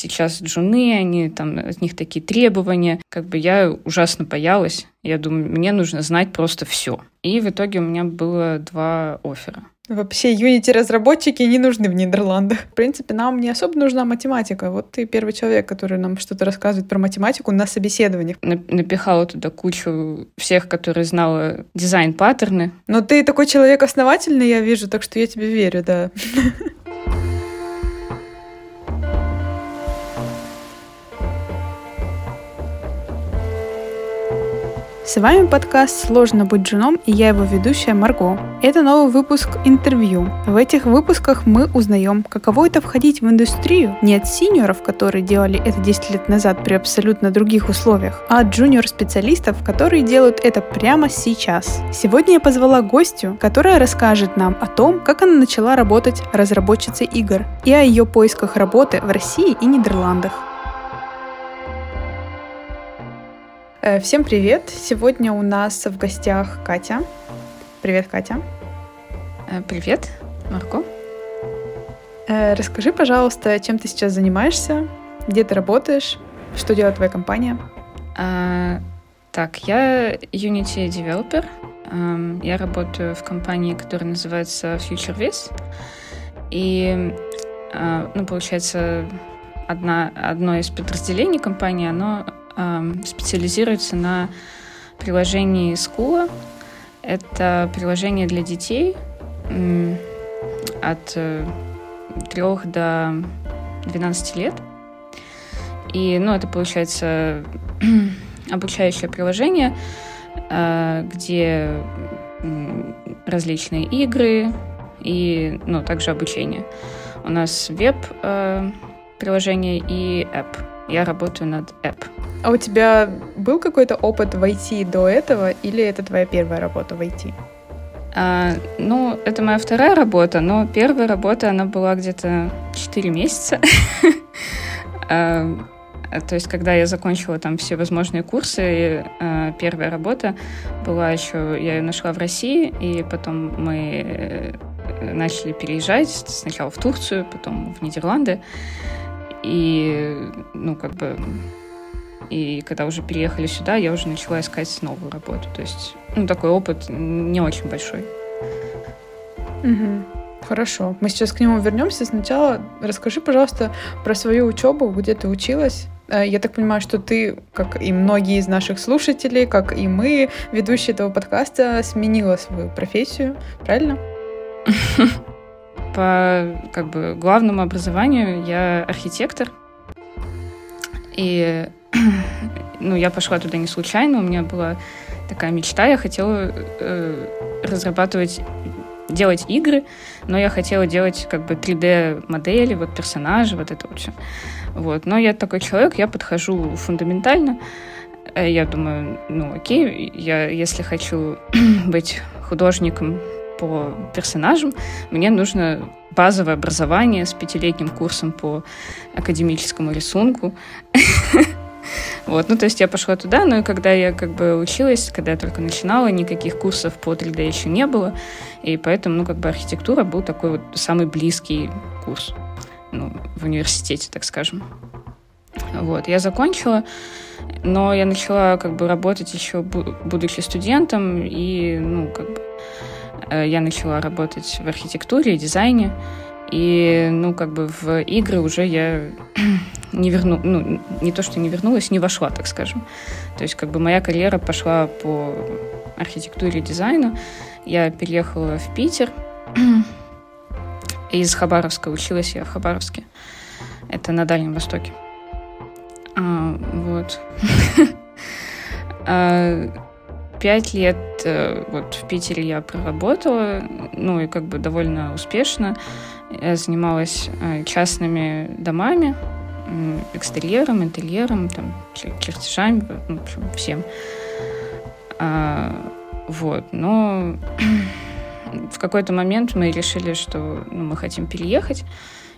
сейчас джуны, они там, от них такие требования. Как бы я ужасно боялась. Я думаю, мне нужно знать просто все. И в итоге у меня было два оффера. Вообще Unity-разработчики не нужны в Нидерландах. В принципе, нам не особо нужна математика. Вот ты первый человек, который нам что-то рассказывает про математику на собеседованиях. Напихала туда кучу всех, которые знала дизайн-паттерны. Но ты такой человек основательный, я вижу, так что я тебе верю, да. С вами подкаст «Сложно быть женом» и я его ведущая Марго. Это новый выпуск интервью. В этих выпусках мы узнаем, каково это входить в индустрию не от синьоров, которые делали это 10 лет назад при абсолютно других условиях, а от джуниор-специалистов, которые делают это прямо сейчас. Сегодня я позвала гостю, которая расскажет нам о том, как она начала работать разработчицей игр и о ее поисках работы в России и Нидерландах. Всем привет! Сегодня у нас в гостях Катя. Привет, Катя. Э, привет, Марко. Э, расскажи, пожалуйста, чем ты сейчас занимаешься, где ты работаешь, что делает твоя компания? А, так, я Unity Developer. Um, я работаю в компании, которая называется FutureViz. И, ну, получается, одна, одно из подразделений компании, оно специализируется на приложении Скула. Это приложение для детей от 3 э, до 12 лет. И, ну, это получается обучающее приложение, э, где различные игры и, ну, также обучение. У нас веб-приложение э, и app. Я работаю над app. А у тебя был какой-то опыт в IT до этого, или это твоя первая работа в IT? А, ну, это моя вторая работа, но первая работа, она была где-то 4 месяца. А, то есть, когда я закончила там все возможные курсы, а, первая работа была еще, я ее нашла в России, и потом мы э, начали переезжать сначала в Турцию, потом в Нидерланды. И, ну, как бы и когда уже переехали сюда, я уже начала искать новую работу. То есть, ну, такой опыт не очень большой. Угу. Хорошо. Мы сейчас к нему вернемся. Сначала расскажи, пожалуйста, про свою учебу, где ты училась. Э, я так понимаю, что ты, как и многие из наших слушателей, как и мы, ведущие этого подкаста, сменила свою профессию, правильно? По как бы главному образованию я архитектор. И ну, я пошла туда не случайно, у меня была такая мечта, я хотела э, разрабатывать, делать игры, но я хотела делать как бы 3D-модели, вот персонажи, вот это вот все. Вот. Но я такой человек, я подхожу фундаментально, э, я думаю, ну окей, я если хочу быть художником по персонажам, мне нужно базовое образование с пятилетним курсом по академическому рисунку. Вот, ну, то есть я пошла туда, но когда я как бы училась, когда я только начинала, никаких курсов по 3D еще не было, и поэтому, ну, как бы архитектура был такой вот самый близкий курс, ну, в университете, так скажем. Вот, я закончила, но я начала как бы работать еще будучи студентом, и, ну, как бы я начала работать в архитектуре и дизайне, и, ну, как бы в игры уже я не верну, ну, не то, что не вернулась, не вошла, так скажем. То есть, как бы моя карьера пошла по архитектуре и дизайну. Я переехала в Питер. Из Хабаровска училась я в Хабаровске. Это на Дальнем Востоке. А, вот. Пять лет э, вот в Питере я проработала, ну и как бы довольно успешно. Я занималась э, частными домами, экстерьером, интерьером, там, чертежами, ну, в общем, всем. А, вот, но в какой-то момент мы решили, что ну, мы хотим переехать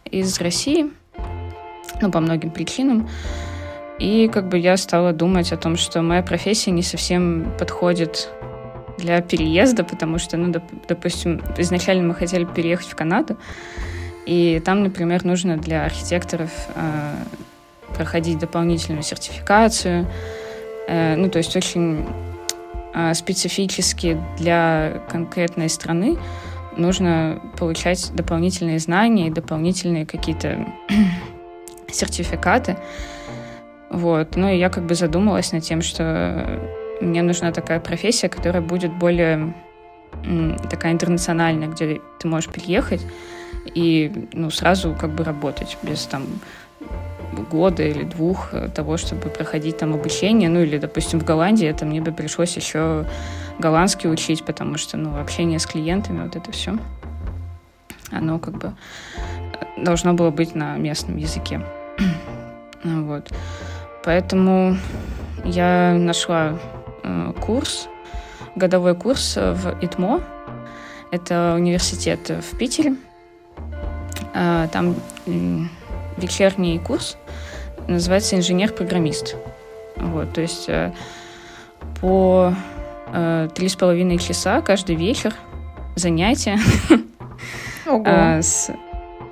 из России, ну, по многим причинам. И как бы я стала думать о том, что моя профессия не совсем подходит для переезда, потому что, ну, доп, допустим, изначально мы хотели переехать в Канаду, и там, например, нужно для архитекторов э, проходить дополнительную сертификацию. Э, ну, то есть очень э, специфически для конкретной страны нужно получать дополнительные знания и дополнительные какие-то сертификаты. Вот. Ну и я как бы задумалась над тем, что мне нужна такая профессия, которая будет более такая интернациональная, где ты можешь приехать и ну, сразу как бы работать без там года или двух того, чтобы проходить там обучение. Ну или, допустим, в Голландии это мне бы пришлось еще голландский учить, потому что, ну, общение с клиентами, вот это все, оно как бы должно было быть на местном языке. вот. Поэтому я нашла э, курс, годовой курс в ИТМО. Это университет в Питере. Э, там вечерний курс называется инженер-программист. Вот, то есть э, по три с половиной часа каждый вечер занятия. Ого. А, с,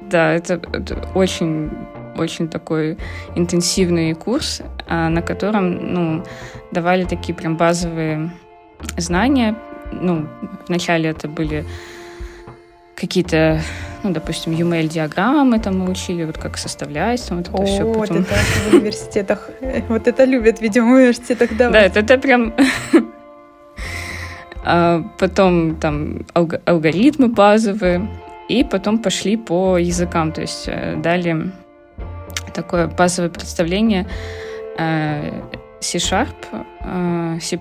да, это, это очень очень такой интенсивный курс, а, на котором, ну, давали такие прям базовые знания. Ну, вначале это были какие-то, ну, допустим, UML-диаграммы там мы учили, вот как составлять, там, вот это О, все. Потом... Вот это в университетах, вот это любят, видимо, в университетах давать. Да, это, это прям... а потом там алгоритмы базовые, и потом пошли по языкам, то есть э, дали такое базовое представление э, C-Sharp, э, C++,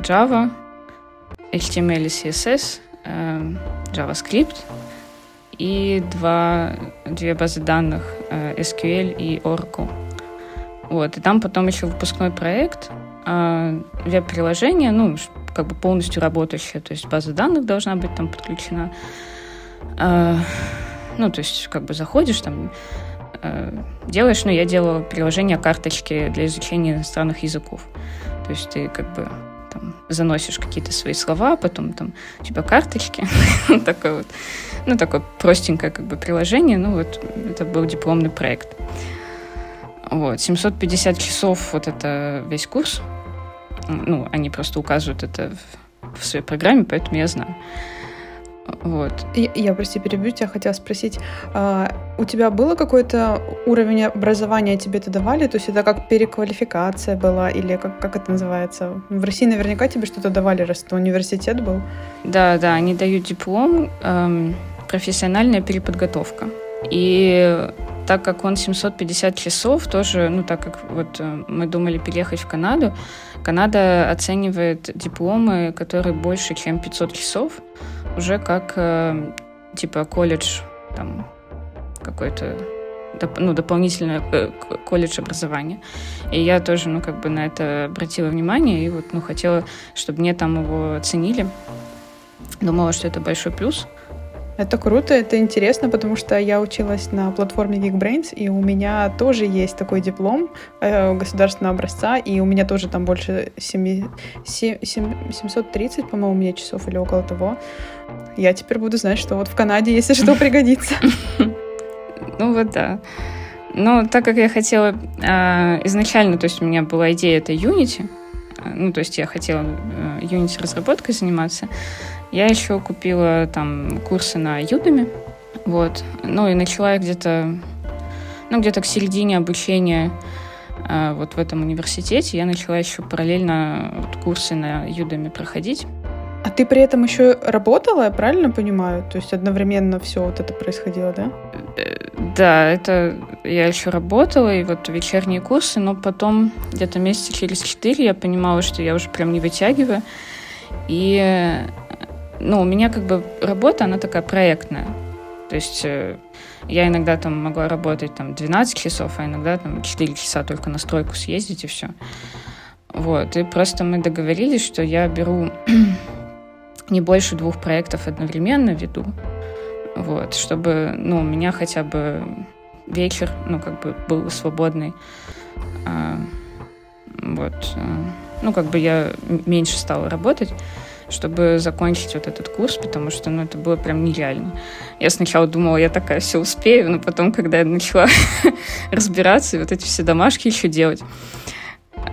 Java, HTML и CSS, э, JavaScript и два, две базы данных SQL и Oracle. Вот, и там потом еще выпускной проект, веб-приложение, ну, как бы полностью работающее, то есть база данных должна быть там подключена. Ну, то есть как бы заходишь, там делаешь, ну, я делала приложение карточки для изучения иностранных языков. То есть ты как бы там, заносишь какие-то свои слова, потом там у тебя карточки, такое вот, ну, такое простенькое как бы приложение, ну, вот это был дипломный проект. Вот, 750 часов вот это весь курс, ну, они просто указывают это в, в своей программе, поэтому я знаю. Вот. Я, я прости, перебью тебя, хотела спросить, а, у тебя было какой-то уровень образования, тебе это давали? То есть это как переквалификация была или как, как это называется? В России наверняка тебе что-то давали, раз это университет был. Да, да, они дают диплом, эм, профессиональная переподготовка. И так как он 750 часов, тоже, ну, так как вот э, мы думали переехать в Канаду, Канада оценивает дипломы, которые больше, чем 500 часов, уже как э, типа колледж там какой-то ну, дополнительное э, колледж образование. И я тоже, ну, как бы на это обратила внимание, и вот, ну, хотела, чтобы мне там его оценили. Думала, что это большой плюс. Это круто, это интересно, потому что я училась на платформе Geekbrains, и у меня тоже есть такой диплом э, государственного образца, и у меня тоже там больше 7, 7, 730, по-моему, у меня часов или около того. Я теперь буду знать, что вот в Канаде, если что, пригодится. Ну вот да. Но так как я хотела э, изначально, то есть у меня была идея это Unity, ну то есть я хотела э, Unity разработкой заниматься, я еще купила там курсы на Udemy, вот. Ну и начала где-то, ну где-то к середине обучения э, вот в этом университете я начала еще параллельно вот, курсы на Udemy проходить. А ты при этом еще работала, я правильно понимаю? То есть одновременно все вот это происходило, да? Э, да, это я еще работала, и вот вечерние курсы, но потом где-то месяца через четыре я понимала, что я уже прям не вытягиваю. И ну, у меня как бы работа, она такая проектная. То есть э, я иногда там могла работать там 12 часов, а иногда там 4 часа только на стройку съездить и все. Вот. И просто мы договорились, что я беру не больше двух проектов одновременно веду. Вот, чтобы, ну, у меня хотя бы вечер, ну, как бы был свободный. А, вот. Э, ну, как бы я меньше стала работать чтобы закончить вот этот курс, потому что, ну, это было прям нереально. Я сначала думала, я такая все успею, но потом, когда я начала разбираться и вот эти все домашки еще делать,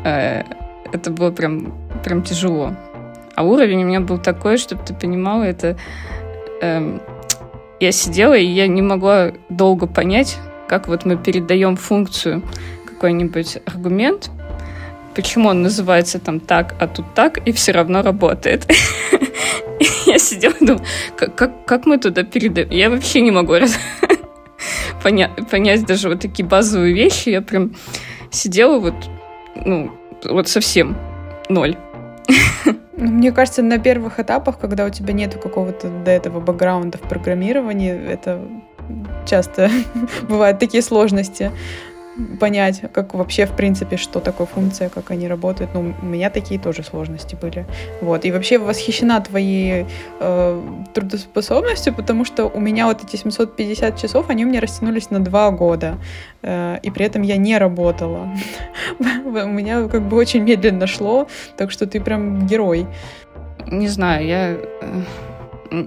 э, это было прям, прям тяжело. А уровень у меня был такой, чтобы ты понимала, это... Эм, я сидела, и я не могла долго понять, как вот мы передаем функцию какой-нибудь аргумент, почему он называется там так, а тут так, и все равно работает. Я сидела и думала, как, мы туда передаем? Я вообще не могу понять, даже вот такие базовые вещи. Я прям сидела вот, ну, вот совсем ноль. Ну, мне кажется, на первых этапах, когда у тебя нет какого-то до этого бэкграунда в программировании, это часто бывают такие сложности понять, как вообще, в принципе, что такое функция, как они работают. Ну, у меня такие тоже сложности были. Вот. И вообще восхищена твоей э, трудоспособностью, потому что у меня вот эти 750 часов, они у меня растянулись на два года. Э, и при этом я не работала. у меня как бы очень медленно шло, так что ты прям герой. Не знаю, я... Э,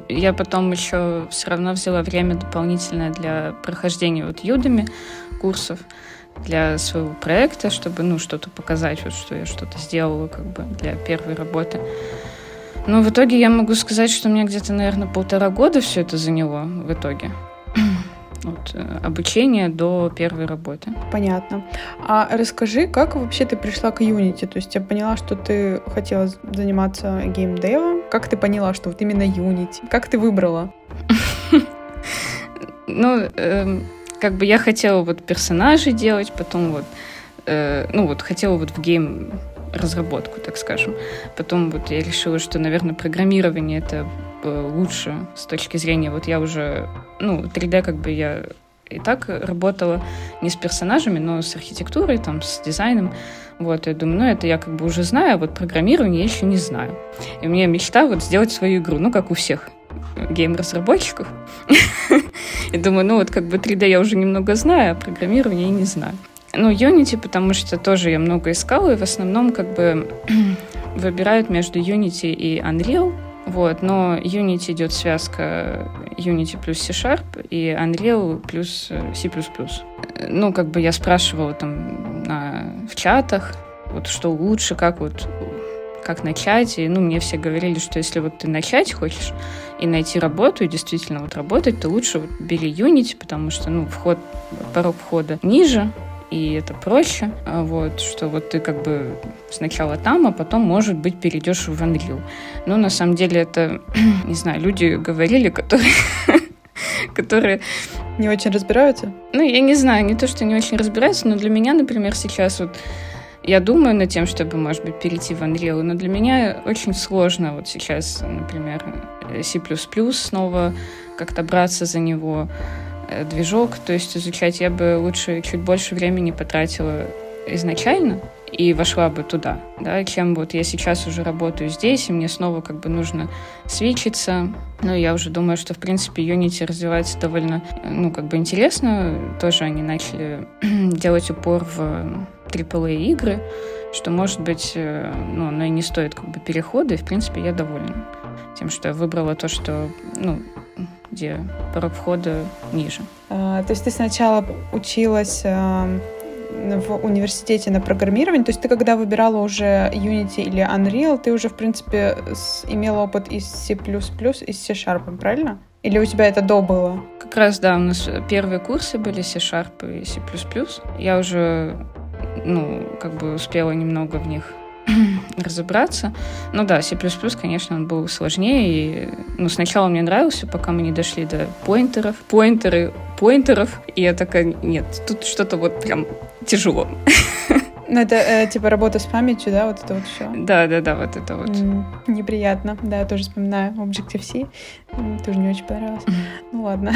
я потом еще все равно взяла время дополнительное для прохождения вот юдами курсов для своего проекта, чтобы, ну, что-то показать, вот, что я что-то сделала, как бы, для первой работы. Но в итоге я могу сказать, что у меня где-то, наверное, полтора года все это заняло в итоге. От э, обучения до первой работы. Понятно. А расскажи, как вообще ты пришла к Unity? То есть я поняла, что ты хотела заниматься геймдевом. Как ты поняла, что вот именно Unity? Как ты выбрала? Ну, эм, как бы я хотела вот персонажей делать, потом вот, э, ну вот хотела вот в гейм разработку, так скажем. Потом вот я решила, что, наверное, программирование это э, лучше с точки зрения, вот я уже, ну, 3D как бы я и так работала не с персонажами, но с архитектурой, там, с дизайном. Вот, я думаю, ну, это я как бы уже знаю, а вот программирование я еще не знаю. И у меня мечта вот сделать свою игру, ну, как у всех гейм-разработчиков. И думаю, ну вот как бы 3D я уже немного знаю, а программирование я не знаю. Ну, Unity, потому что тоже я много искала, и в основном как бы выбирают между Unity и Unreal. Вот, но Unity идет связка Unity плюс C-Sharp и Unreal плюс э, C++. Ну, как бы я спрашивала там на, в чатах, вот что лучше, как вот как начать. И, ну, мне все говорили, что если вот ты начать хочешь и найти работу, и действительно вот работать, то лучше вот бери Unity, потому что, ну, вход, порог входа ниже, и это проще, а вот, что вот ты как бы сначала там, а потом, может быть, перейдешь в Unreal. Но на самом деле это, не знаю, люди говорили, которые которые... Не очень разбираются? Ну, я не знаю, не то, что не очень разбираются, но для меня, например, сейчас вот я думаю над тем, чтобы, может быть, перейти в Unreal, но для меня очень сложно вот сейчас, например, C++ снова как-то браться за него, э, движок, то есть изучать я бы лучше чуть больше времени потратила изначально и вошла бы туда, да, чем вот я сейчас уже работаю здесь, и мне снова как бы нужно свечиться. Ну, я уже думаю, что, в принципе, Unity развивается довольно, ну, как бы интересно. Тоже они начали делать упор в AAA игры, что, может быть, э, ну, оно и не стоит как бы перехода, и, в принципе, я довольна тем, что я выбрала то, что, ну, где порог входа ниже. А, то есть ты сначала училась а, в университете на программирование, то есть ты когда выбирала уже Unity или Unreal, ты уже, в принципе, имела опыт из C++ и с C-Sharp, правильно? Или у тебя это до было? Как раз, да, у нас первые курсы были C-Sharp и C++. Я уже ну, как бы успела немного в них разобраться. Ну да, C++, конечно, он был сложнее. И, ну, сначала мне нравился, пока мы не дошли до поинтеров. Поинтеры, поинтеров. И я такая, нет, тут что-то вот прям тяжело. Ну, это э, типа работа с памятью, да, вот это вот все. Да, да, да, вот это вот. Mm, неприятно. Да, я тоже вспоминаю Objective-C. Тоже не очень понравилось. Ну ладно.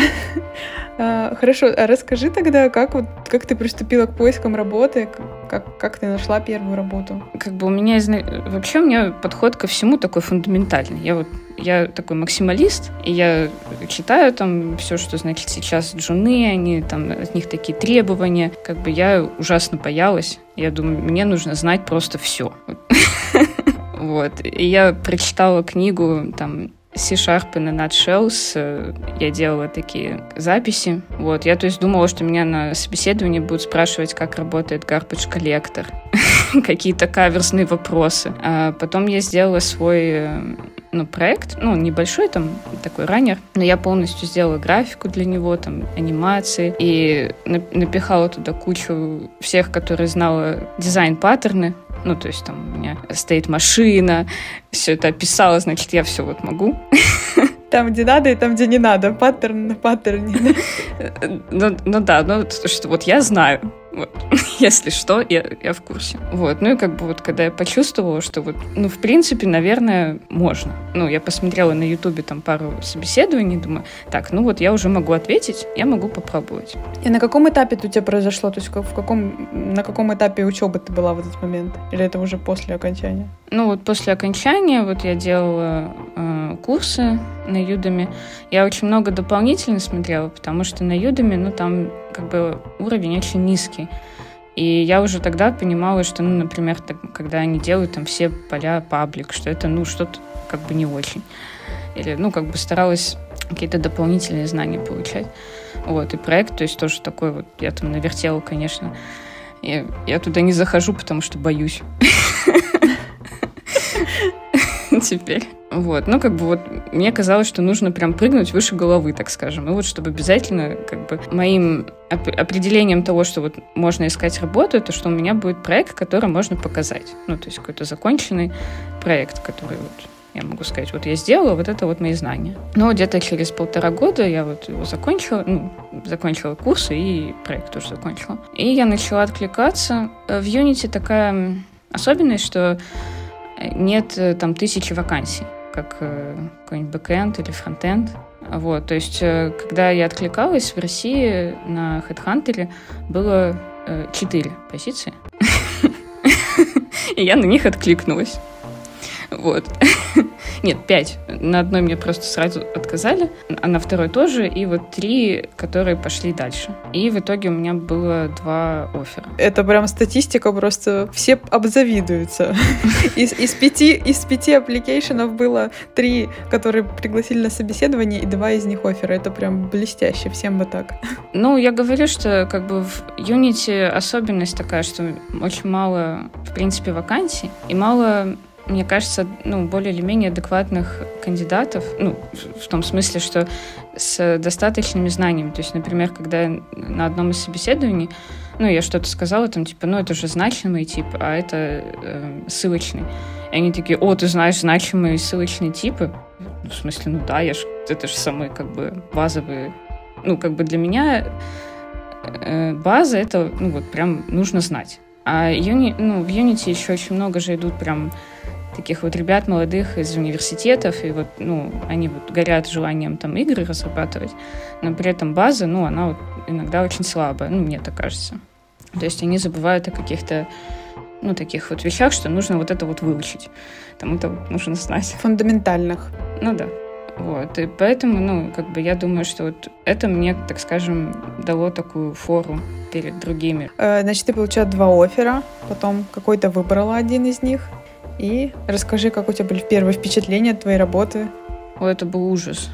а, хорошо, а расскажи тогда, как вот как ты приступила к поискам работы, как, как ты нашла первую работу? Как бы у меня вообще у меня подход ко всему такой фундаментальный. Я вот я такой максималист, и я читаю там все, что, значит, сейчас джуны, они там, от них такие требования. Как бы я ужасно боялась. Я думаю, мне нужно знать просто все. Вот. И я прочитала книгу там C-Sharp и Nutshells э, я делала такие записи. Вот, я то есть думала, что меня на собеседовании будут спрашивать, как работает garbage коллектор, какие-то каверсные вопросы. А потом я сделала свой э, ну, проект, ну, небольшой там, такой раннер, но я полностью сделала графику для него, там, анимации, и напихала туда кучу всех, которые знала дизайн-паттерны, ну, то есть там у меня стоит машина, все это описала, значит, я все вот могу. Там, где надо, и там, где не надо. Паттерн на паттерне. Ну, ну да, ну что вот я знаю. Вот. Если что, я, я в курсе. Вот. Ну и как бы вот когда я почувствовала, что вот, ну, в принципе, наверное, можно. Ну, я посмотрела на Ютубе там пару собеседований, думаю, так, ну вот я уже могу ответить, я могу попробовать. И на каком этапе это у тебя произошло? То есть в каком, на каком этапе учебы ты была в этот момент? Или это уже после окончания? Ну вот после окончания вот я делала э, курсы на Юдами. Я очень много дополнительно смотрела, потому что на Юдами, ну там как бы уровень очень низкий. И я уже тогда понимала, что, ну, например, так, когда они делают там все поля паблик, что это, ну, что-то как бы не очень. Или, ну, как бы старалась какие-то дополнительные знания получать. Вот, и проект, то есть тоже такой вот, я там навертела, конечно. Я, я туда не захожу, потому что боюсь. Теперь. Вот, ну, как бы вот мне казалось, что нужно прям прыгнуть выше головы, так скажем. И вот чтобы обязательно, как бы, моим оп- определением того, что вот можно искать работу, это что у меня будет проект, который можно показать. Ну, то есть какой-то законченный проект, который вот я могу сказать, вот я сделала, вот это вот мои знания. Но где-то через полтора года я вот его закончила, ну, закончила курсы и проект тоже закончила. И я начала откликаться. В Unity такая особенность, что нет э, там тысячи вакансий как э, какой-нибудь бэкэнд или фронтенд. Вот, то есть, э, когда я откликалась, в России на HeadHunter было четыре позиции. И я на них откликнулась. Вот. Нет, пять. На одной мне просто сразу отказали, а на второй тоже, и вот три, которые пошли дальше. И в итоге у меня было два оффера. Это прям статистика просто, все обзавидуются. Из, из пяти, из пяти аппликейшенов было три, которые пригласили на собеседование, и два из них оффера. Это прям блестяще, всем бы так. Ну, я говорю, что как бы в Unity особенность такая, что очень мало, в принципе, вакансий, и мало мне кажется, ну, более или менее адекватных кандидатов, ну, в том смысле, что с достаточными знаниями. То есть, например, когда на одном из собеседований, ну, я что-то сказала, там, типа, ну, это же значимый тип, а это э, ссылочный. И они такие, о, ты знаешь значимые ссылочные типы? В смысле, ну да, я ж, это же самые, как бы, базовые. Ну, как бы для меня э, база, это, ну, вот прям нужно знать. А юни, ну, в Unity еще очень много же идут прям таких вот ребят молодых из университетов, и вот, ну, они вот горят желанием там игры разрабатывать, но при этом база, ну, она вот иногда очень слабая, ну, мне так кажется. То есть они забывают о каких-то ну, таких вот вещах, что нужно вот это вот выучить. Там это вот нужно знать. Фундаментальных. Ну да. Вот. И поэтому, ну, как бы я думаю, что вот это мне, так скажем, дало такую фору перед другими. Э, значит, ты получила два оффера, потом какой-то выбрала один из них. И расскажи, как у тебя были первые впечатления от твоей работы. О, это был ужас.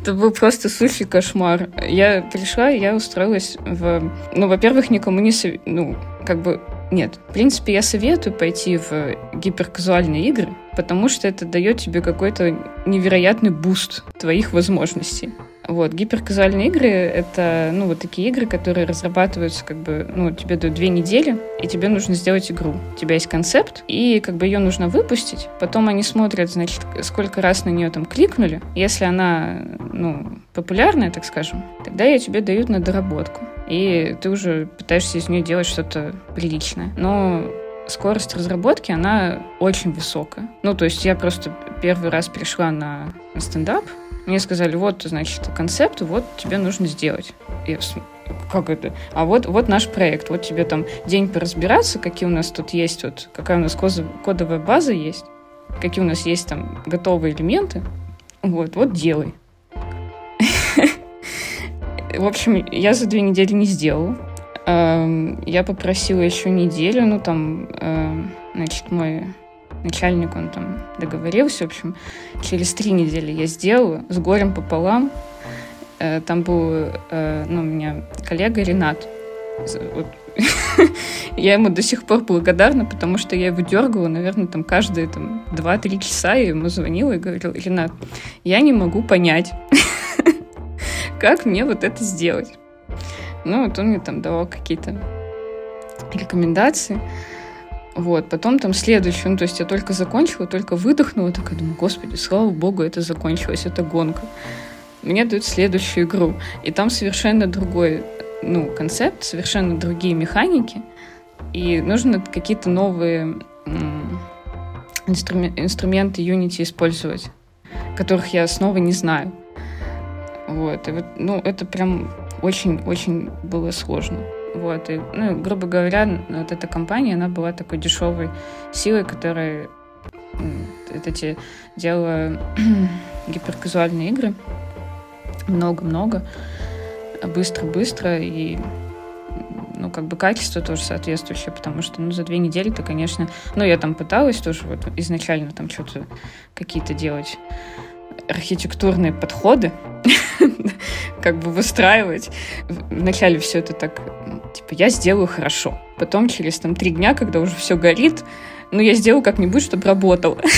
Это был просто сущий кошмар. Я пришла, я устроилась в... Ну, во-первых, никому не... Сов... Ну, как бы... Нет. В принципе, я советую пойти в гиперказуальные игры, потому что это дает тебе какой-то невероятный буст твоих возможностей. Вот, гиперказуальные игры — это, ну, вот такие игры, которые разрабатываются, как бы, ну, тебе дают две недели, и тебе нужно сделать игру. У тебя есть концепт, и, как бы, ее нужно выпустить. Потом они смотрят, значит, сколько раз на нее там кликнули. Если она, ну, популярная, так скажем, тогда ее тебе дают на доработку. И ты уже пытаешься из нее делать что-то приличное. Но скорость разработки, она очень высокая. Ну, то есть я просто первый раз пришла на стендап, мне сказали, вот, значит, концепт, вот тебе нужно сделать. Я, как это? А вот, вот наш проект, вот тебе там день поразбираться, какие у нас тут есть, вот какая у нас кодовая база есть, какие у нас есть там готовые элементы, вот, вот делай. В общем, я за две недели не сделала. Эм, я попросила еще неделю, ну там, э, значит, мой начальник, он там договорился, в общем, через три недели я сделала, с горем пополам. Э, там был, э, ну, у меня коллега Ренат, вот, я ему до сих пор благодарна, потому что я его дергала, наверное, там каждые там, 2-3 часа я ему звонила и говорила, Ренат, я не могу понять, как мне вот это сделать. Ну, вот он мне там давал какие-то рекомендации. Вот, потом там следующий, ну, то есть я только закончила, только выдохнула, такая думаю, господи, слава богу, это закончилось, это гонка. Мне дают следующую игру, и там совершенно другой, ну, концепт, совершенно другие механики, и нужно какие-то новые инструмен- инструменты Unity использовать, которых я снова не знаю. Вот, и вот, ну, это прям очень-очень было сложно. Вот, и, ну, грубо говоря, вот эта компания, она была такой дешевой силой, которая это те делала гиперказуальные игры. Много-много. Быстро-быстро. И ну, как бы качество тоже соответствующее, потому что, ну, за две недели-то, конечно... Ну, я там пыталась тоже вот изначально там что-то какие-то делать архитектурные подходы, как бы выстраивать. Вначале все это так, типа, я сделаю хорошо. Потом через там три дня, когда уже все горит, ну, я сделаю как-нибудь, чтобы работало.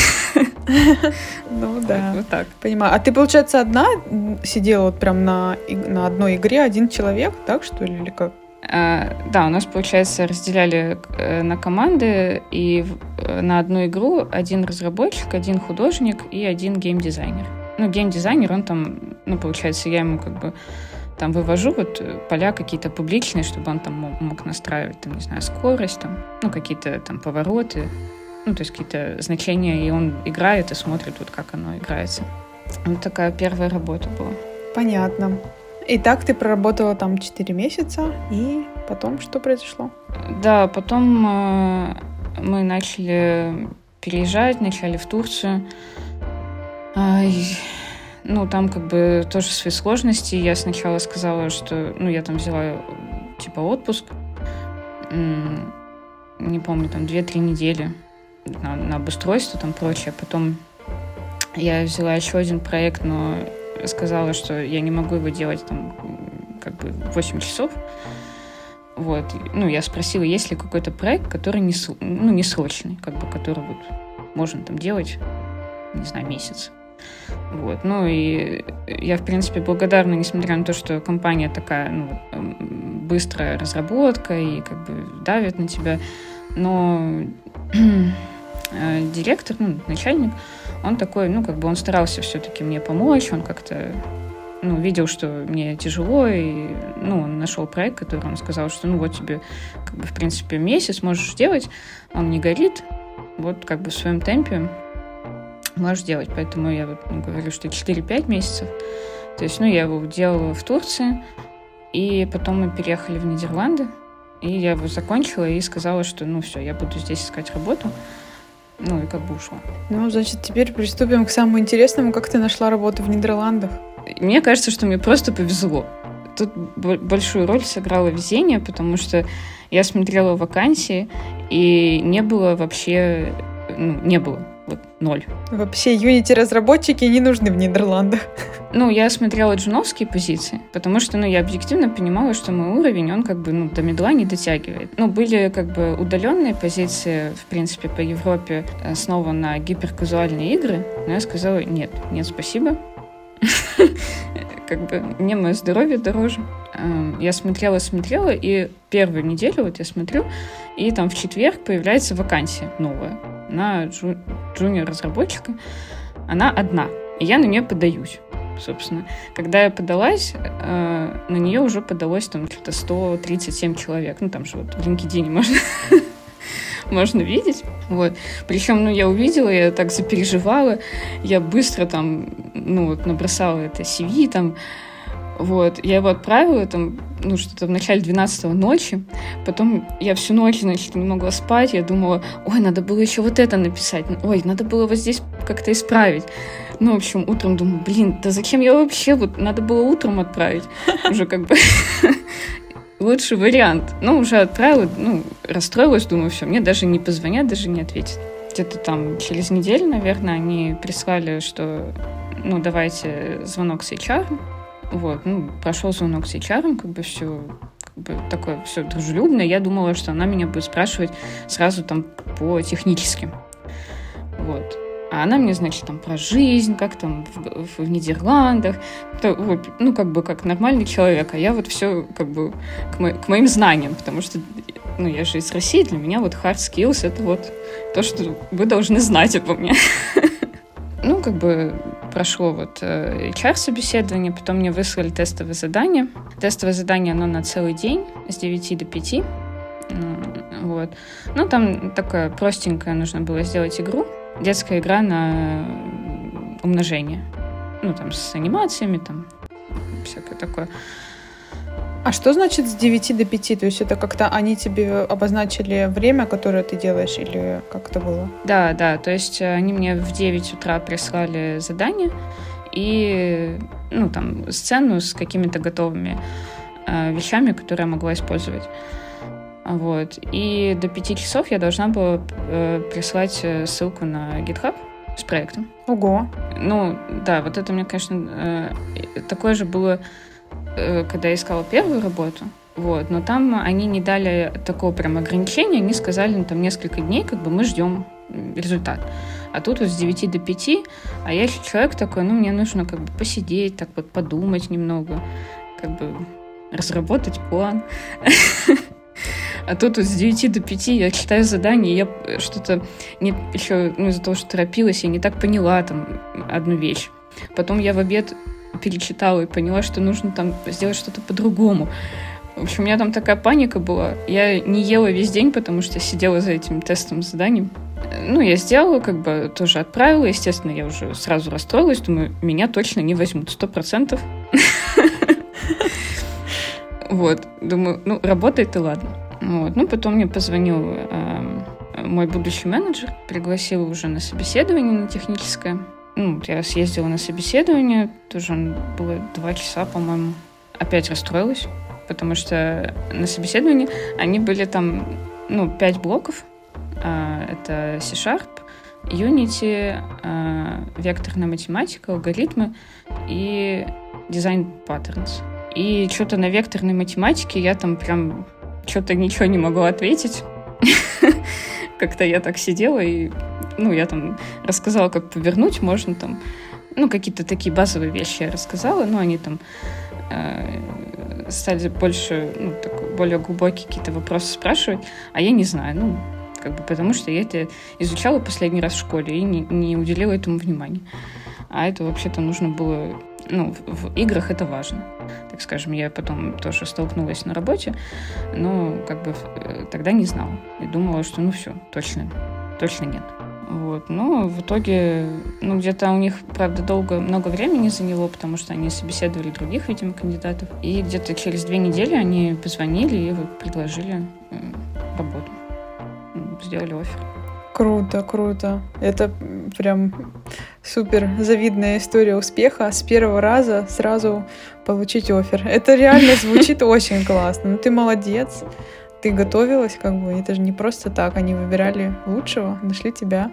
Ну да. Вот так. Понимаю. А ты, получается, одна сидела вот прям на, на одной игре, один человек, так что ли, или как? А, да, у нас, получается, разделяли э, на команды, и э, на одну игру один разработчик, один художник и один геймдизайнер. Ну, геймдизайнер, он там, ну, получается, я ему как бы там вывожу вот поля какие-то публичные, чтобы он там мог, настраивать, там, не знаю, скорость, там, ну, какие-то там повороты, ну, то есть какие-то значения, и он играет и смотрит вот, как оно играется. Вот такая первая работа была. Понятно. И так ты проработала там 4 месяца, и потом что произошло? Да, потом э, мы начали переезжать, начали в Турцию. Э, ну, там как бы тоже свои сложности. Я сначала сказала, что, ну, я там взяла типа отпуск, не помню, там 2-3 недели на, на обустройство, там прочее. Потом я взяла еще один проект, но сказала, что я не могу его делать там как бы 8 часов. Вот. Ну, я спросила, есть ли какой-то проект, который не, ну, не срочный, как бы, который вот можно там делать, не знаю, месяц. Вот. Ну и я, в принципе, благодарна, несмотря на то, что компания такая, ну, быстрая разработка и как бы давит на тебя, но э, директор, ну, начальник, он такой, ну, как бы он старался все-таки мне помочь, он как-то ну, видел, что мне тяжело, и, ну, он нашел проект, который он сказал, что, ну, вот тебе, как бы, в принципе, месяц можешь делать, он не горит, вот, как бы, в своем темпе можешь делать. Поэтому я вот говорю, что 4-5 месяцев. То есть, ну, я его делала в Турции, и потом мы переехали в Нидерланды, и я его закончила и сказала, что, ну, все, я буду здесь искать работу. Ну и как бы ушла. Ну, значит, теперь приступим к самому интересному. Как ты нашла работу в Нидерландах? Мне кажется, что мне просто повезло. Тут большую роль сыграло везение, потому что я смотрела вакансии, и не было вообще, ну, не было вот ноль. Вообще Unity-разработчики не нужны в Нидерландах. Ну, я смотрела джуновские позиции, потому что, ну, я объективно понимала, что мой уровень, он как бы, ну, до медла не дотягивает. Ну, были как бы удаленные позиции, в принципе, по Европе, э, снова на гиперказуальные игры, но я сказала, нет, нет, спасибо. Как бы мне мое здоровье дороже. Эм, я смотрела, смотрела, и первую неделю вот я смотрю, и там в четверг появляется вакансия новая на джу- джуниор-разработчика. Она одна, и я на нее подаюсь собственно. Когда я подалась, э, на нее уже подалось там что-то 137 человек. Ну, там же вот в LinkedIn можно, можно видеть. Вот. Причем, ну, я увидела, я так запереживала, я быстро там, ну, вот набросала это CV, там, вот, я его отправила там, ну, что-то в начале 12 ночи. Потом я всю ночь, значит, не могла спать. Я думала, ой, надо было еще вот это написать. Ой, надо было вот здесь как-то исправить. Ну, в общем, утром думаю, блин, да зачем я вообще? Вот надо было утром отправить. Уже как бы... лучший вариант. Ну, уже отправила, ну, расстроилась, думаю, все, мне даже не позвонят, даже не ответят. Где-то там через неделю, наверное, они прислали, что, ну, давайте звонок с HR. Вот, ну, прошел звонок с HR, как бы все как бы такое все дружелюбное. Я думала, что она меня будет спрашивать сразу там по техническим. Вот. А она мне, значит, там про жизнь, как там в, в Нидерландах, то, ну, как бы как нормальный человек, а я вот все как бы к, мо- к моим знаниям, потому что, ну, я же из России, для меня вот hard skills — это вот то, что вы должны знать обо мне. Ну, как бы прошло вот HR-собеседование, потом мне выслали тестовое задание. Тестовое задание, оно на целый день, с 9 до 5. Вот. Ну, там такая простенькая, нужно было сделать игру, детская игра на умножение. Ну, там, с анимациями, там, всякое такое. А что значит с 9 до 5? То есть это как-то они тебе обозначили время, которое ты делаешь, или как это было? Да, да, то есть они мне в 9 утра прислали задание и, ну, там, сцену с какими-то готовыми э, вещами, которые я могла использовать. Вот. И до пяти часов я должна была э, прислать э, ссылку на GitHub с проектом. Ого. Ну, да, вот это мне, конечно, э, такое же было, э, когда я искала первую работу. Вот, но там они не дали такого прям ограничения, они сказали, ну, там несколько дней, как бы мы ждем результат. А тут вот с 9 до 5, а я еще человек такой, ну, мне нужно как бы посидеть, так вот подумать немного, как бы разработать план. А тут вот с 9 до 5 я читаю задание, я что-то не, еще ну, из-за того, что торопилась, я не так поняла там одну вещь. Потом я в обед перечитала и поняла, что нужно там сделать что-то по-другому. В общем, у меня там такая паника была. Я не ела весь день, потому что сидела за этим тестом заданием. Ну, я сделала, как бы тоже отправила. Естественно, я уже сразу расстроилась. Думаю, меня точно не возьмут, сто процентов. Вот, думаю, ну, работает и ладно. Вот. Ну, потом мне позвонил э, мой будущий менеджер, пригласил уже на собеседование на техническое. Ну, я съездила на собеседование, тоже было два часа, по-моему. Опять расстроилась, потому что на собеседовании они были там, ну, пять блоков. Э, это C-Sharp, Unity, э, векторная математика, алгоритмы и дизайн patterns. И что-то на векторной математике я там прям что-то ничего не могу ответить. Как-то я так сидела и, ну, я там рассказала, как повернуть можно там, ну, какие-то такие базовые вещи я рассказала, но они там э, стали больше, ну, так, более глубокие какие-то вопросы спрашивать, а я не знаю, ну, как бы потому что я это изучала последний раз в школе и не, не уделила этому внимания. А это вообще-то нужно было ну, в, в играх это важно. Так скажем, я потом тоже столкнулась на работе, но как бы э, тогда не знала. И думала, что ну все, точно, точно нет. Вот. Но в итоге, ну, где-то у них, правда, долго, много времени заняло, потому что они собеседовали других, видимо, кандидатов. И где-то через две недели они позвонили и вот предложили работу. Сделали офер. Круто, круто. Это прям супер завидная история успеха. С первого раза сразу получить офер. Это реально звучит очень классно. Ну ты молодец. Ты готовилась, как бы. Это же не просто так. Они выбирали лучшего, нашли тебя.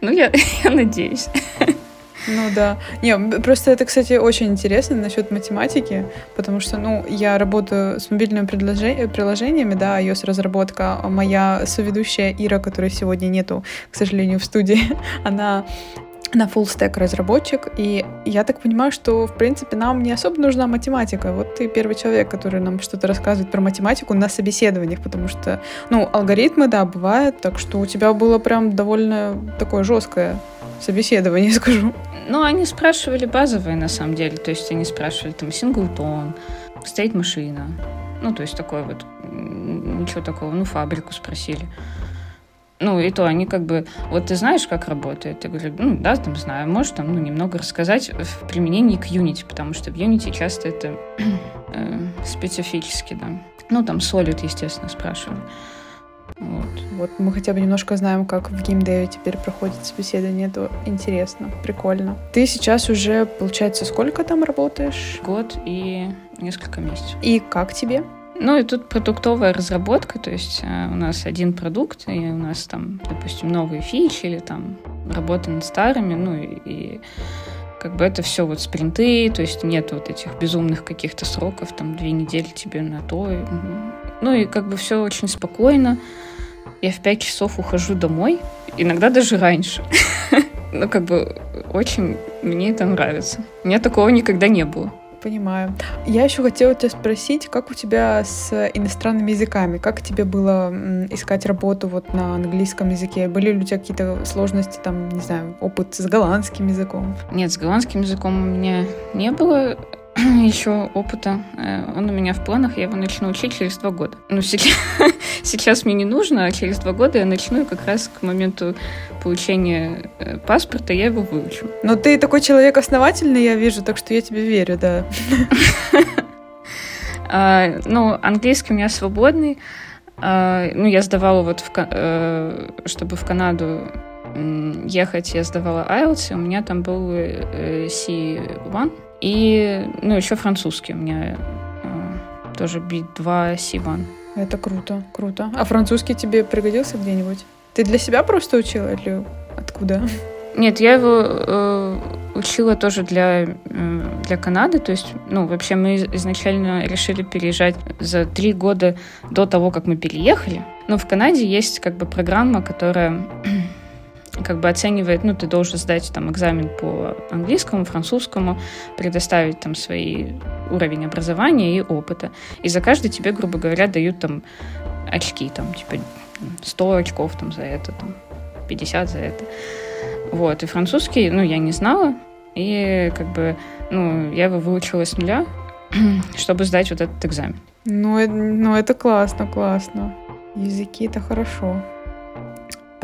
Ну, я, я надеюсь. Ну да. Не, просто это, кстати, очень интересно насчет математики, потому что, ну, я работаю с мобильными приложениями, да, iOS-разработка. Моя соведущая Ира, которой сегодня нету, к сожалению, в студии, она на full stack разработчик, и я так понимаю, что, в принципе, нам не особо нужна математика. Вот ты первый человек, который нам что-то рассказывает про математику на собеседованиях, потому что, ну, алгоритмы, да, бывают, так что у тебя было прям довольно такое жесткое собеседование, скажу. Ну, они спрашивали базовые, на самом деле. То есть они спрашивали там синглтон, стоит машина. Ну, то есть такое вот, ничего такого. Ну, фабрику спросили. Ну, и то они как бы, вот ты знаешь, как работает? Я говорю, ну, да, там знаю. Можешь там, ну, немного рассказать в применении к Unity, потому что в Unity часто это э, специфически, да. Ну, там Solid, естественно, спрашивали. Вот. вот мы хотя бы немножко знаем, как в геймдеве теперь проходит собеседование. Это интересно, прикольно. Ты сейчас уже, получается, сколько там работаешь? Год и несколько месяцев. И как тебе? Ну и тут продуктовая разработка, то есть э, у нас один продукт, и у нас там, допустим, новые фичи или там работа над старыми, ну и, и как бы это все вот спринты, то есть нет вот этих безумных каких-то сроков, там две недели тебе на то. Ну и как бы все очень спокойно. Я в пять часов ухожу домой, иногда даже раньше. Ну, как бы очень мне это нравится. У меня такого никогда не было понимаю. Я еще хотела тебя спросить, как у тебя с иностранными языками? Как тебе было искать работу вот на английском языке? Были ли у тебя какие-то сложности, там, не знаю, опыт с голландским языком? Нет, с голландским языком у меня не было. еще опыта. Э, он у меня в планах, я его начну учить через два года. Ну, сейчас, сейчас мне не нужно, а через два года я начну, как раз к моменту получения э, паспорта я его выучу. Но ты такой человек основательный, я вижу, так что я тебе верю, да. а, ну, английский у меня свободный. А, ну, я сдавала вот, в, э, чтобы в Канаду ехать, я сдавала IELTS, у меня там был C1, и, ну, еще французский у меня э, тоже B2 C1. Это круто, круто. А французский тебе пригодился где-нибудь? Ты для себя просто учила или откуда? Нет, я его э, учила тоже для, э, для Канады. То есть, ну, вообще мы изначально решили переезжать за три года до того, как мы переехали. Но в Канаде есть как бы программа, которая как бы оценивает, ну, ты должен сдать там экзамен по английскому, французскому, предоставить там свой уровень образования и опыта. И за каждый тебе, грубо говоря, дают там очки, там, типа 100 очков там за это, там, 50 за это. Вот, и французский, ну, я не знала, и как бы, ну, я его выучила с нуля, чтобы сдать вот этот экзамен. Ну, ну это классно, классно. Языки — это хорошо.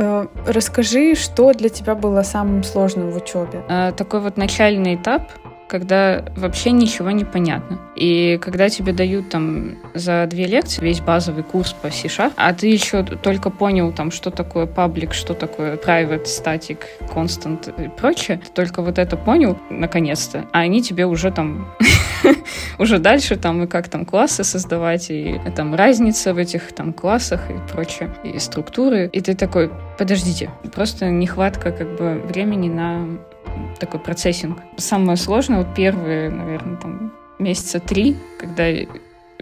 Э, расскажи, что для тебя было самым сложным в учебе? Э, такой вот начальный этап, когда вообще ничего не понятно. И когда тебе дают там за две лекции весь базовый курс по C-Sharp, а ты еще только понял там, что такое public, что такое private, static, constant и прочее, только вот это понял наконец-то, а они тебе уже там уже дальше там и как там классы создавать, и там разница в этих там классах и прочее, и структуры. И ты такой, подождите, просто нехватка как бы времени на такой процессинг. Самое сложное, вот первые, наверное, там месяца три, когда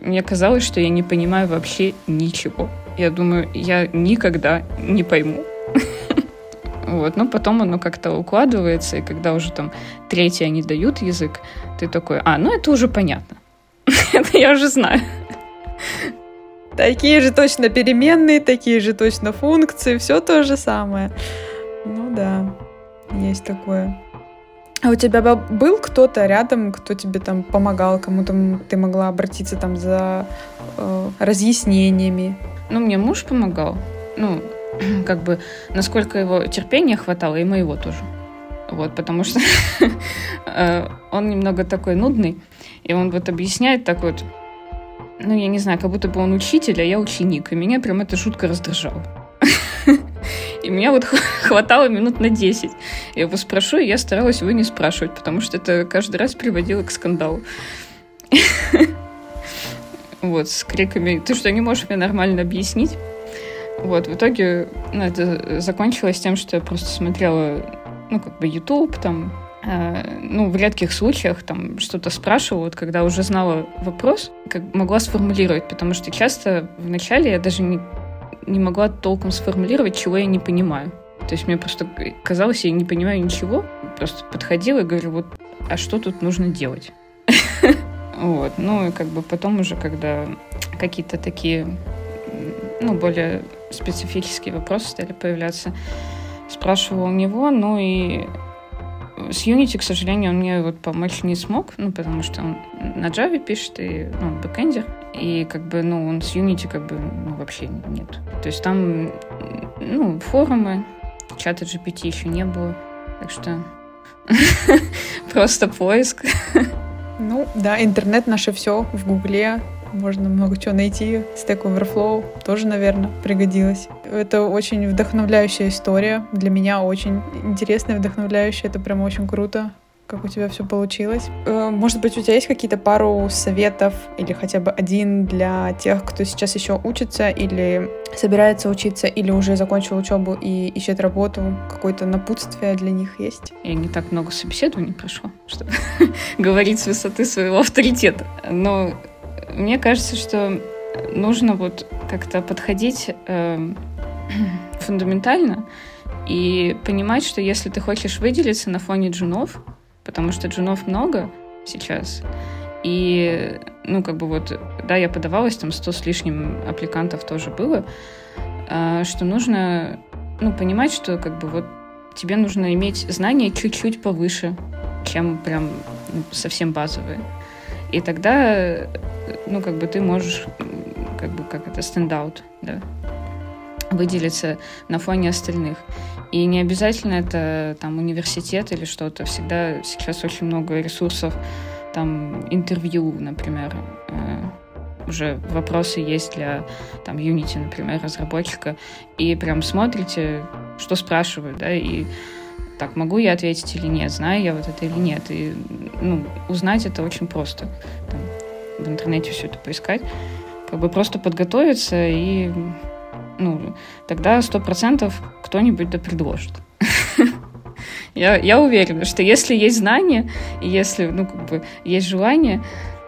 мне казалось, что я не понимаю вообще ничего. Я думаю, я никогда не пойму. Вот, но потом оно как-то укладывается, и когда уже там третий они дают язык, ты такой, а, ну это уже понятно. это я уже знаю. Такие же точно переменные, такие же точно функции, все то же самое. Ну да, есть такое. А у тебя был кто-то рядом, кто тебе там помогал, кому там ты могла обратиться там за э, разъяснениями? Ну, мне муж помогал. Ну, как бы, насколько его терпения хватало, и моего тоже. Вот, потому что э, он немного такой нудный, и он вот объясняет так вот, ну, я не знаю, как будто бы он учитель, а я ученик, и меня прям это жутко раздражало. И меня вот хватало минут на 10. Я его спрошу, и я старалась его не спрашивать, потому что это каждый раз приводило к скандалу. Вот, с криками «Ты что, не можешь мне нормально объяснить?» Вот, в итоге ну, это закончилось тем, что я просто смотрела, ну, как бы YouTube, там, э, ну, в редких случаях там что-то спрашивала, вот когда уже знала вопрос, как могла сформулировать, потому что часто вначале я даже не, не могла толком сформулировать, чего я не понимаю. То есть мне просто казалось, я не понимаю ничего, просто подходила и говорю, вот, а что тут нужно делать? Вот, ну и как бы потом уже, когда какие-то такие, ну, более специфические вопросы стали появляться. Спрашивала у него, ну и с Unity, к сожалению, он мне вот помочь не смог, ну, потому что он на Java пишет, и, ну, бэкэндер, и как бы, ну, он с Unity как бы, ну, вообще нет. То есть там, ну, форумы, ChatGPT еще не было, так что просто поиск. Ну, да, интернет наше все в Гугле, можно много чего найти. Stack Overflow тоже, наверное, пригодилось. Это очень вдохновляющая история. Для меня очень интересная, вдохновляющая. Это прям очень круто как у тебя все получилось. Э, может быть, у тебя есть какие-то пару советов или хотя бы один для тех, кто сейчас еще учится или собирается учиться, или уже закончил учебу и ищет работу? Какое-то напутствие для них есть? Я не так много собеседований прошла, чтобы говорить с высоты своего авторитета. Но мне кажется, что нужно вот как-то подходить э, фундаментально и понимать, что если ты хочешь выделиться на фоне джунов, потому что джунов много сейчас, и, ну, как бы вот, да, я подавалась, там 100 с лишним аппликантов тоже было, э, что нужно, ну, понимать, что как бы вот тебе нужно иметь знания чуть-чуть повыше, чем прям ну, совсем базовые. И тогда, ну, как бы ты можешь, как бы, как это, стендаут, да, выделиться на фоне остальных. И не обязательно это там университет или что-то. Всегда сейчас очень много ресурсов, там интервью, например, э, уже вопросы есть для там Unity, например, разработчика, и прям смотрите, что спрашивают, да, и так, могу я ответить или нет, знаю я вот это или нет. И ну, узнать это очень просто. Там, в интернете все это поискать. Как бы просто подготовиться и ну, тогда сто процентов кто-нибудь да предложит. я, я уверена, что если есть знания, и если, ну, как бы, есть желание,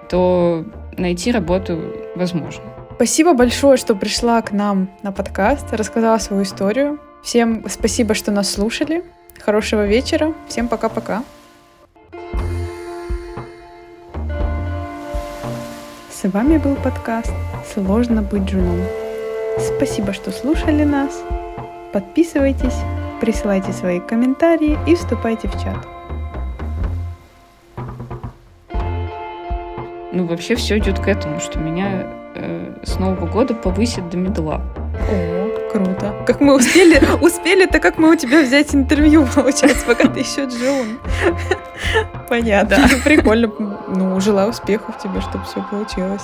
то найти работу возможно. Спасибо большое, что пришла к нам на подкаст, рассказала свою историю. Всем спасибо, что нас слушали. Хорошего вечера. Всем пока-пока. С вами был подкаст «Сложно быть женом». Спасибо, что слушали нас. Подписывайтесь, присылайте свои комментарии и вступайте в чат. Ну, вообще все идет к этому, что меня э, с Нового года повысят до медла. О, круто. Как мы успели, успели-то как мы у тебя взять интервью, получается, пока ты еще Джун. Понятно. Прикольно. Ну, желаю успехов тебе, чтобы все получилось.